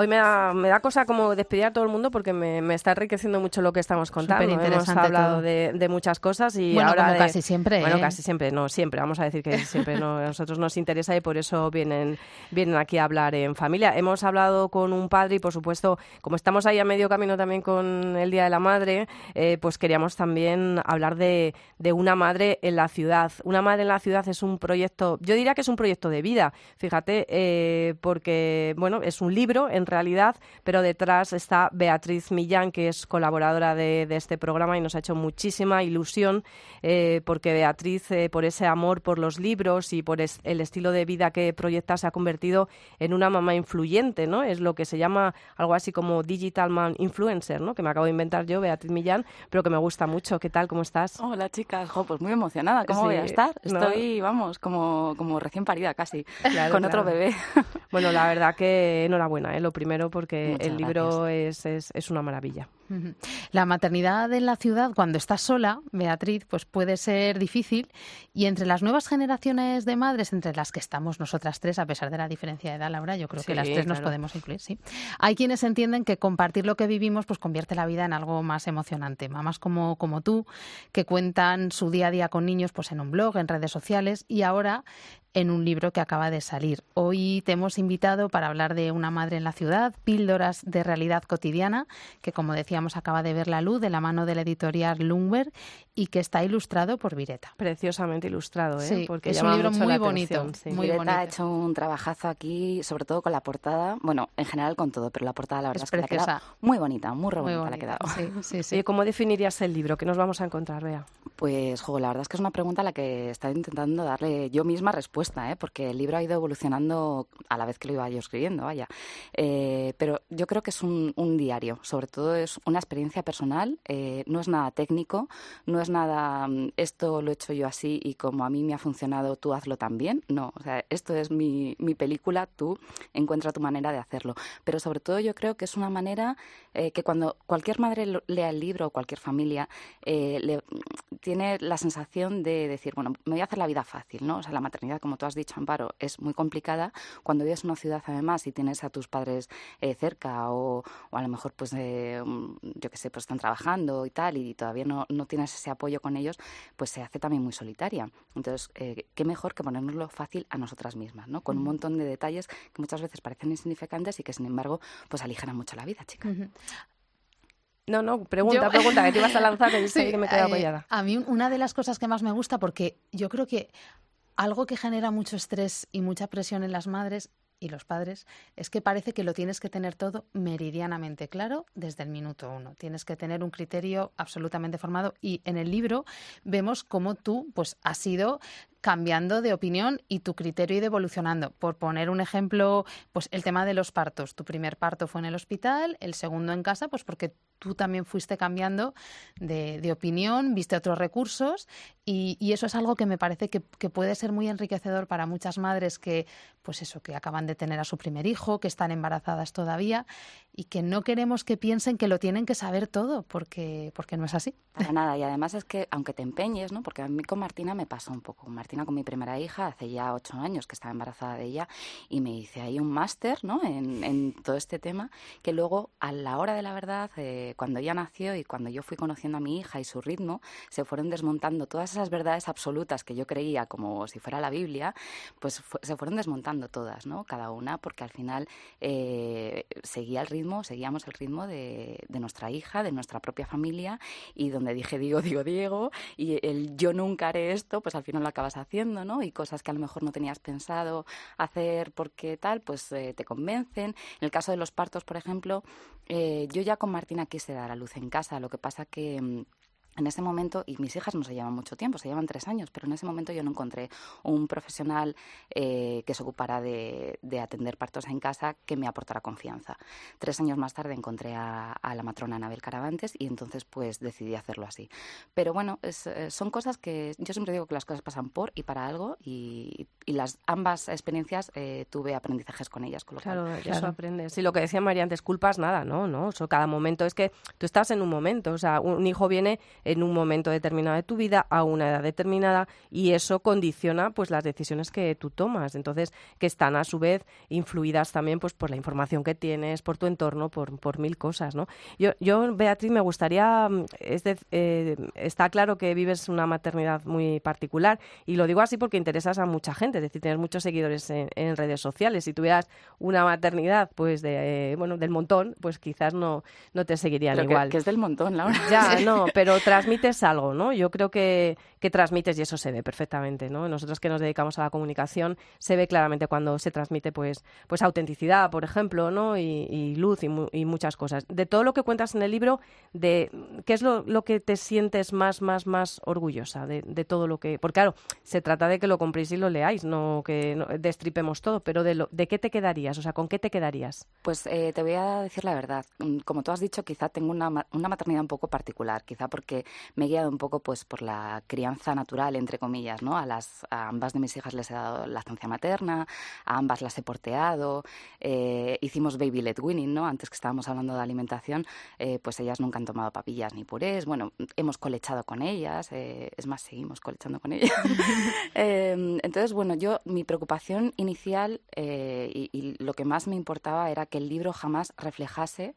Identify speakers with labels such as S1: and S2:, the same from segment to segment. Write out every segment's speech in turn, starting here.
S1: Hoy me da, me da cosa como despedir a todo el mundo porque me, me está enriqueciendo mucho lo que estamos contando. Hemos hablado de, de, muchas cosas y
S2: bueno,
S1: ahora
S2: como casi siempre.
S1: Bueno,
S2: ¿eh?
S1: casi siempre, no siempre. Vamos a decir que siempre no, a nosotros nos interesa y por eso vienen, vienen aquí a hablar en familia. Hemos hablado con un padre y por supuesto, como estamos ahí a medio camino también con el Día de la Madre, eh, pues queríamos también hablar de, de una madre en la ciudad. Una madre en la ciudad es un proyecto, yo diría que es un proyecto de vida, fíjate, eh, porque bueno, es un libro en realidad, pero detrás está Beatriz Millán, que es colaboradora de, de este programa y nos ha hecho muchísima ilusión eh, porque Beatriz, eh, por ese amor por los libros y por es, el estilo de vida que proyecta, se ha convertido en una mamá influyente, ¿no? Es lo que se llama algo así como digital man influencer, ¿no? Que me acabo de inventar yo, Beatriz Millán, pero que me gusta mucho. ¿Qué tal? ¿Cómo estás?
S3: Hola, chicas. Jo, pues muy emocionada. ¿Cómo sí, voy a estar? Estoy, no. vamos, como, como recién parida casi, claro, con claro. otro bebé.
S1: Bueno, la verdad que enhorabuena, ¿eh? lo primero, porque Muchas el libro es, es, es, una maravilla.
S2: La maternidad en la ciudad, cuando estás sola, Beatriz, pues puede ser difícil. Y entre las nuevas generaciones de madres, entre las que estamos nosotras tres, a pesar de la diferencia de edad, Laura, yo creo sí, que las tres claro. nos podemos incluir, sí. Hay quienes entienden que compartir lo que vivimos, pues convierte la vida en algo más emocionante. Mamás como, como tú, que cuentan su día a día con niños, pues en un blog, en redes sociales, y ahora en un libro que acaba de salir. Hoy te hemos invitado para hablar de una madre en la ciudad, píldoras de realidad cotidiana, que como decíamos acaba de ver la luz de la mano de la editorial Lumber y que está ilustrado por Vireta.
S1: Preciosamente ilustrado, ¿eh?
S2: Sí,
S1: porque
S2: es un libro muy bonito.
S3: Sí.
S2: Muy
S3: Vireta
S2: bonito.
S3: ha hecho un trabajazo aquí, sobre todo con la portada, bueno, en general con todo, pero la portada la verdad es,
S2: es
S3: que le ha quedado muy bonita, muy, muy bonita, le ha quedado.
S2: Sí, sí, sí.
S1: ¿Y cómo definirías el libro? ¿Qué nos vamos a encontrar, Bea?
S3: Pues, jo, la verdad es que es una pregunta a la que estaba intentando darle yo misma respuesta, ¿eh? porque el libro ha ido evolucionando a la vez que lo iba yo escribiendo, vaya. Eh, pero yo creo que es un, un, diario, sobre todo es una experiencia personal, eh, no es nada técnico, no es nada esto lo he hecho yo así y como a mí me ha funcionado, tú hazlo también. No, o sea, esto es mi, mi película, tú encuentra tu manera de hacerlo. Pero sobre todo yo creo que es una manera eh, que cuando cualquier madre lea el libro o cualquier familia eh, le, tiene la sensación de decir, bueno, me voy a hacer la vida fácil, ¿no? O sea, la maternidad, como tú has dicho, Amparo, es muy complicada. Cuando vives en una ciudad, además, y tienes a tus padres eh, cerca o, o, a lo mejor, pues, eh, yo qué sé, pues están trabajando y tal, y todavía no, no, tienes ese apoyo con ellos, pues se hace también muy solitaria. Entonces, eh, qué mejor que ponernoslo fácil a nosotras mismas, ¿no? Con un montón de detalles que muchas veces parecen insignificantes y que, sin embargo, pues aligeran mucho la vida, chica.
S2: Uh -huh.
S1: No, no, pregunta, yo, pregunta, que te ibas a lanzar, que sí, que me quedo apoyada.
S2: a mí una de las cosas que más me gusta, porque yo creo que algo que genera mucho estrés y mucha presión en las madres y los padres es que parece que lo tienes que tener todo meridianamente claro desde el minuto uno. Tienes que tener un criterio absolutamente formado y en el libro vemos cómo tú pues has ido cambiando de opinión y tu criterio y evolucionando. Por poner un ejemplo, pues el tema de los partos. Tu primer parto fue en el hospital, el segundo en casa, pues porque tú también fuiste cambiando de, de opinión, viste otros recursos y, y, eso es algo que me parece que, que, puede ser muy enriquecedor para muchas madres que, pues eso, que acaban de tener a su primer hijo, que están embarazadas todavía y que no queremos que piensen que lo tienen que saber todo, porque, porque no es así.
S3: Para nada, y además es que aunque te empeñes, ¿no? porque a mí con Martina me pasó un poco. Martina con mi primera hija, hace ya ocho años que estaba embarazada de ella, y me hice ahí un máster ¿no? en, en, todo este tema, que luego a la hora de la verdad, eh, cuando ella nació y cuando yo fui conociendo a mi hija y su ritmo, se fueron desmontando todas esas verdades absolutas que yo creía como si fuera la Biblia, pues fu se fueron desmontando todas, ¿no? cada una, porque al final eh, seguía el ritmo, seguíamos el ritmo de, de nuestra hija, de nuestra propia familia, y donde dije digo, digo, Diego, y el yo nunca haré esto, pues al final lo acabas haciendo, ¿no? Y cosas que a lo mejor no tenías pensado hacer porque tal, pues eh, te convencen. En el caso de los partos, por ejemplo, eh, yo ya con Martina quise dar a luz en casa, lo que pasa que en ese momento, y mis hijas no se llevan mucho tiempo, se llevan tres años, pero en ese momento yo no encontré un profesional eh, que se ocupara de, de, atender partos en casa que me aportara confianza. Tres años más tarde encontré a, a, la matrona Anabel Caravantes y entonces pues decidí hacerlo así. Pero bueno, es, eh, son cosas que yo siempre digo que las cosas pasan por y para algo y, y las ambas experiencias eh, tuve aprendizajes con ellas. Con lo
S1: claro,
S3: cual,
S1: claro, eso aprendes. Sí, lo que decía María antes, culpas nada, ¿no? no eso, cada momento es que tú estás en un momento, o sea, un hijo viene en un momento determinado de tu vida, a una edad determinada, y eso condiciona pues las decisiones que tú tomas. Entonces, que están a su vez influidas también pues por la información que tienes, por tu entorno, por, por mil cosas, ¿no? Yo, yo, Beatriz, me gustaría, mm, es eh, está claro que vives una maternidad muy particular, y lo digo así porque interesas a mucha gente, es decir, tienes muchos seguidores en, redes sociales. Si tuvieras una maternidad, pues de, eh, bueno, del montón, pues quizás no, no te seguirían igual.
S3: Que, es del montón, Laura.
S1: Ya, no, pero transmites algo, ¿no? Yo creo que, que transmites y eso se ve perfectamente, ¿no? Nosotros que nos dedicamos a la comunicación se ve claramente cuando se transmite, pues, pues autenticidad, por ejemplo, ¿no? Y, luz y, muchas cosas. De todo lo que cuentas en el libro, de qué es lo, que te sientes más, más, más orgullosa de, todo lo que, porque claro, se trata de que lo compréis y lo leáis, no que destripemos todo, pero de lo, de qué te quedarías, o sea, con qué te quedarías.
S3: Pues eh, te voy a decir la verdad. Mm, como tú has dicho, quizá tengo una, una maternidad un poco particular, quizá porque me he guiado un poco pues por la crianza natural, entre comillas, ¿no? A, las, a ambas de mis hijas les he dado la estancia materna, a ambas las he porteado, eh, hicimos baby led winning, ¿no? Antes que estábamos hablando de alimentación, eh, pues ellas nunca han tomado papillas ni purés, bueno, hemos colechado con ellas, es más, seguimos colechando con ellas. Em, entonces, bueno, yo, mi preocupación inicial y, y lo que más me importaba era que el libro jamás reflejase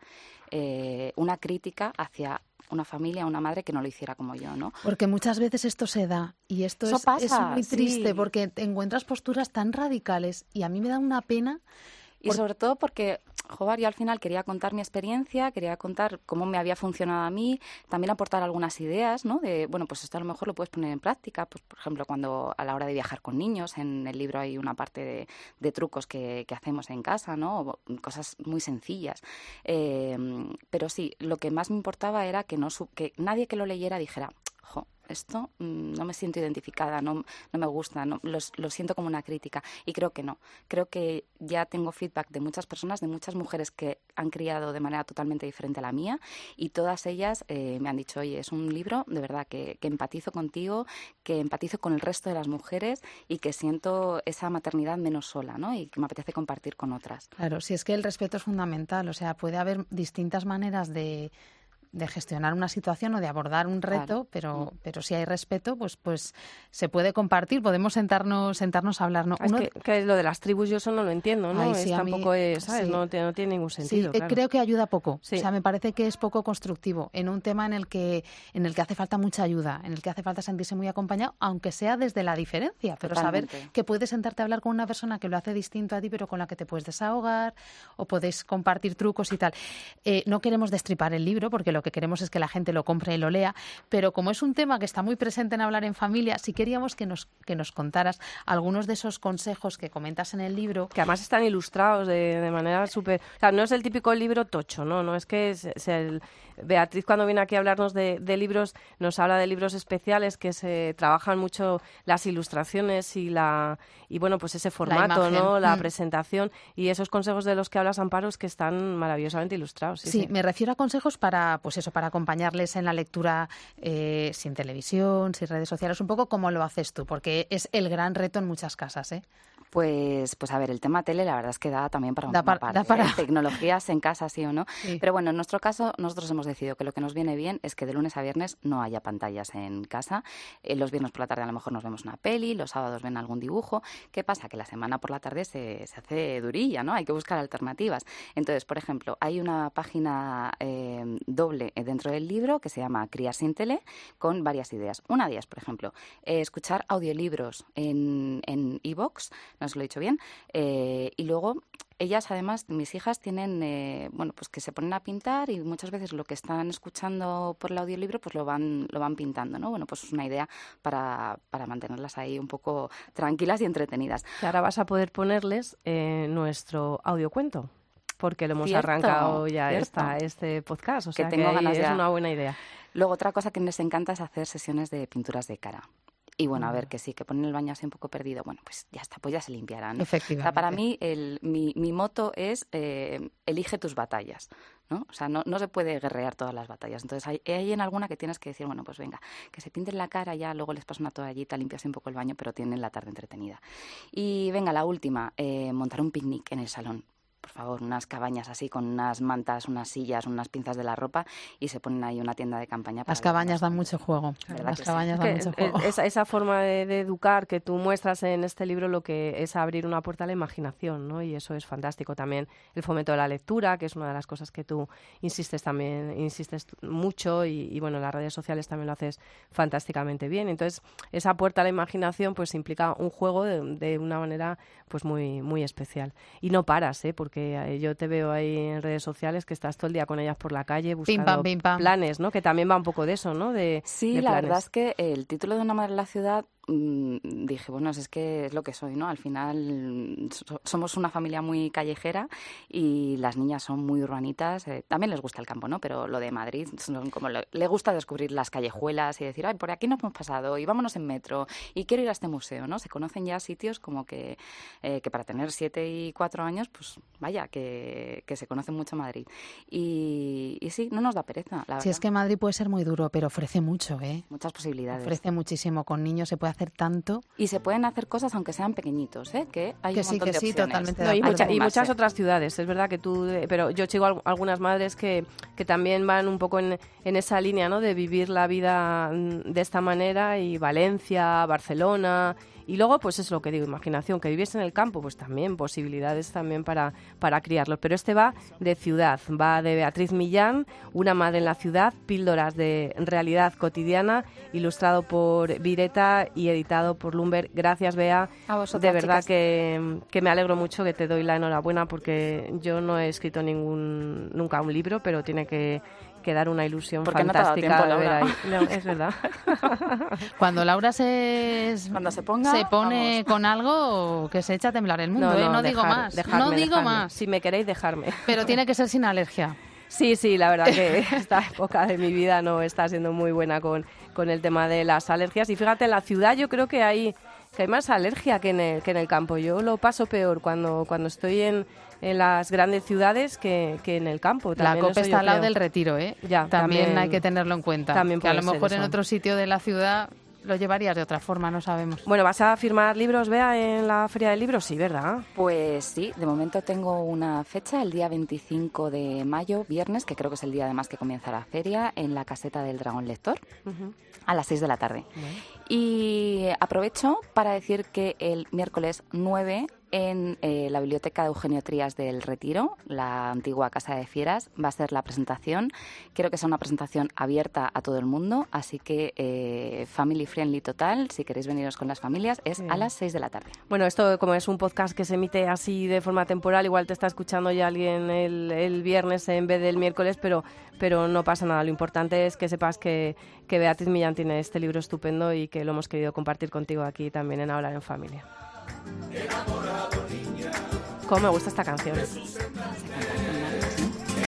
S3: eh, una crítica hacia una familia, una madre que no lo hiciera como yo, ¿no?
S2: Porque muchas veces esto se da y esto es, muy triste porque te encuentras posturas tan radicales y a mí me da una pena.
S3: Y sobre todo porque Jobar, yo al final quería contar mi experiencia, quería contar cómo me había funcionado a mí, también aportar algunas ideas, ¿no? De, bueno, pues esto a lo mejor lo puedes poner en práctica, pues por ejemplo, cuando a la hora de viajar con niños, en el libro hay una parte de, trucos que, hacemos en casa, ¿no? Cosas muy sencillas. Em, pero sí, lo que más me importaba era que, no, que nadie que lo leyera dijera, jo, esto mm, no me siento identificada, no, no me gusta, no, lo, siento como una crítica. Y creo que no. Creo que ya tengo feedback de muchas personas, de muchas mujeres que han criado de manera totalmente diferente a la mía y todas ellas eh, me han dicho, oye, es un libro de verdad que, que empatizo contigo, que empatizo con el resto de las mujeres y que siento esa maternidad menos sola, ¿no? Y que me apetece compartir con otras.
S2: Claro, si es que el respeto es fundamental, o sea, puede haber distintas maneras de de gestionar una situación o de abordar un reto, pero, mm. pero si hay respeto, pues, pues se puede compartir, podemos sentarnos, sentarnos a hablar. ¿no?
S1: Es que, lo de las tribus yo eso no lo entiendo, ¿no? tampoco es, ¿sabes? No, no, tiene ningún sentido.
S2: Sí, eh, creo que ayuda poco. O sea, me parece que es poco constructivo en un tema en el que, en el que hace falta mucha ayuda, en el que hace falta sentirse muy acompañado, aunque sea desde la diferencia, pero saber que puedes sentarte a hablar con una persona que lo hace distinto a ti, pero con la que te puedes desahogar o podéis compartir trucos y tal. Eh, no queremos destripar el libro porque lo lo que queremos es que la gente lo compre y lo lea, pero como es un tema que está muy presente en hablar en familia, si queríamos que nos, que nos contaras algunos de esos consejos que comentas en el libro.
S1: Que además están ilustrados de, de manera súper... O sea, no es el típico libro tocho, ¿no? No es que el, Beatriz cuando viene aquí a hablarnos de, libros nos habla de libros especiales que se trabajan mucho las ilustraciones y la y bueno pues ese formato, la ¿no? La mm. presentación y esos consejos de los que hablas Amparo que están maravillosamente ilustrados.
S2: Sí, me refiero a consejos para pues eso para acompañarles en la lectura eh, sin televisión, sin redes sociales, un poco como lo haces tú, porque es el gran reto en muchas casas, ¿eh?
S3: Pues, pues a ver, el tema tele la verdad es que da también para una parte. Da para... ¿eh? Tecnologías en casa, sí o no. Pero bueno, en nuestro caso, nosotros hemos decidido que lo que nos viene bien es que de lunes a viernes no haya pantallas en casa. Eh, los viernes por la tarde a lo mejor nos vemos una peli, los sábados ven algún dibujo. ¿Qué pasa? Que la semana por la tarde se, se hace durilla, ¿no? Hay que buscar alternativas. Entonces, por ejemplo, hay una página eh, doble dentro del libro que se llama Criar sin tele con varias ideas. Una de ellas, por ejemplo, escuchar audiolibros en e-box no se lo he dicho bien. Eh, y luego ellas además, mis hijas tienen, eh, bueno, pues que se ponen a pintar y muchas veces lo que están escuchando por el audiolibro pues lo van, lo van pintando, ¿no? Bueno, pues es una idea para, para mantenerlas ahí un poco tranquilas y entretenidas.
S1: Y ahora vas a poder ponerles eh, nuestro audiocuento porque lo hemos arrancado ya esta, este podcast, o sea que, tengo ganas es una buena idea.
S3: Luego otra cosa que les encanta es hacer sesiones de pinturas de cara. Y bueno, a ver, que sí, que ponen el baño así un poco perdido, bueno, pues ya está, pues ya se limpiarán.
S2: Efectivamente.
S3: para mí, el, mi, mi moto es eh, elige tus batallas, ¿no? O sea, no, no se puede guerrear todas las batallas. Entonces, hay, hay, en alguna que tienes que decir, bueno, pues venga, que se pinten la cara, ya luego les pasa una toallita, limpias un poco el baño, pero tienen la tarde entretenida. Y venga, la última, eh, montar un picnic en el salón por favor, unas cabañas así con unas mantas, unas sillas, unas pinzas de la ropa y se ponen ahí una tienda de campaña.
S2: Las cabañas dan mucho juego. Las cabañas dan mucho juego.
S1: Esa, esa forma de, educar que tú muestras en este libro lo que es abrir una puerta a la imaginación, ¿no? Y eso es fantástico. También el fomento de la lectura, que es una de las cosas que tú insistes también, insistes mucho y, bueno, en las redes sociales también lo haces fantásticamente bien. Entonces, esa puerta a la imaginación pues implica un juego de, de una manera pues muy, muy especial. Y no paras, ¿eh? Porque eh, yo te veo ahí en redes sociales que estás todo el día con ellas por la calle buscando planes, ¿no? Que también va un poco de eso, ¿no? De,
S3: sí, la verdad es que el título de Una madre en la ciudad dije, bueno, es que es lo que soy, ¿no? Al final somos una familia muy callejera y las niñas son muy urbanitas. Eh, también les gusta el campo, ¿no? Pero lo de Madrid, son como le, gusta descubrir las callejuelas y decir, ay, por aquí no hemos pasado y vámonos en metro y quiero ir a este museo, ¿no? Se conocen ya sitios como que, eh, que para tener siete y cuatro años, pues vaya, que, que se conoce mucho Madrid. Y, y, sí, no nos da pereza, la
S2: Sí, es que Madrid puede ser muy duro, pero ofrece mucho, ¿eh?
S3: Muchas posibilidades.
S2: Ofrece muchísimo. Con niños se puede hacer tanto.
S3: Y se pueden hacer cosas aunque sean pequeñitos, ¿eh? Que hay
S2: que
S3: un sí,
S2: que sí, totalmente.
S1: y, muchas otras ciudades, es verdad que tú, pero yo sigo algunas madres que, que también van un poco en, en esa línea, ¿no? De vivir la vida mm, de esta manera y Valencia, Barcelona y luego, pues es lo que digo, imaginación, que viviese en el campo, pues también posibilidades también para, para criarlos. Pero este va de ciudad, va de Beatriz Millán, Una madre en la ciudad, píldoras de realidad cotidiana, ilustrado por Vireta y editado por Lumber. Gracias, Bea. de verdad que, que, me alegro mucho, que te doy la enhorabuena porque yo no he escrito ningún nunca un libro, pero tiene que que dar una ilusión fantástica de ver ahí. es verdad.
S2: Cuando Laura se,
S3: Cuando se, ponga,
S2: se pone con algo que se echa a temblar el mundo, no, ¿eh? digo más. no digo más.
S1: Si me queréis, dejarme.
S2: Pero tiene que ser sin alergia.
S1: Sí, sí, la verdad que esta época de mi vida no está siendo muy buena con, con el tema de las alergias. Y fíjate, en la ciudad yo creo que hay, que hay más alergia que en, el, que en el campo. Yo lo paso peor cuando, cuando estoy en, en las grandes ciudades que, que en el campo.
S2: la COPE está al lado del retiro, ¿eh? Ya, también, hay que tenerlo en cuenta. También que a lo mejor en otro sitio de la ciudad lo llevarías de otra forma, no sabemos.
S1: Bueno, ¿vas a firmar libros, Bea, en la Feria del Libro? Sí, ¿verdad?
S3: Pues sí, de momento tengo una fecha, el día 25 de mayo, viernes, que creo que es el día además que comienza la feria, en la caseta del Dragón Lector, a las 6 de la tarde. Y aprovecho para decir que el miércoles 9 en eh, la biblioteca de Eugenio Trías del Retiro, la antigua Casa de Fieras. Va a ser la presentación. Quiero que sea una presentación abierta a todo el mundo, así que eh, family friendly total. Si queréis veniros con las familias, es a las 6 de la tarde.
S1: Bueno, esto como es un podcast que se emite así de forma temporal, igual te está escuchando ya alguien el, viernes en vez del miércoles, pero, pero no pasa nada. Lo importante es que sepas que, que Beatriz Millán tiene este libro estupendo y que lo hemos querido compartir contigo aquí también en Hablar en Familia. Cómo me gusta esta canción.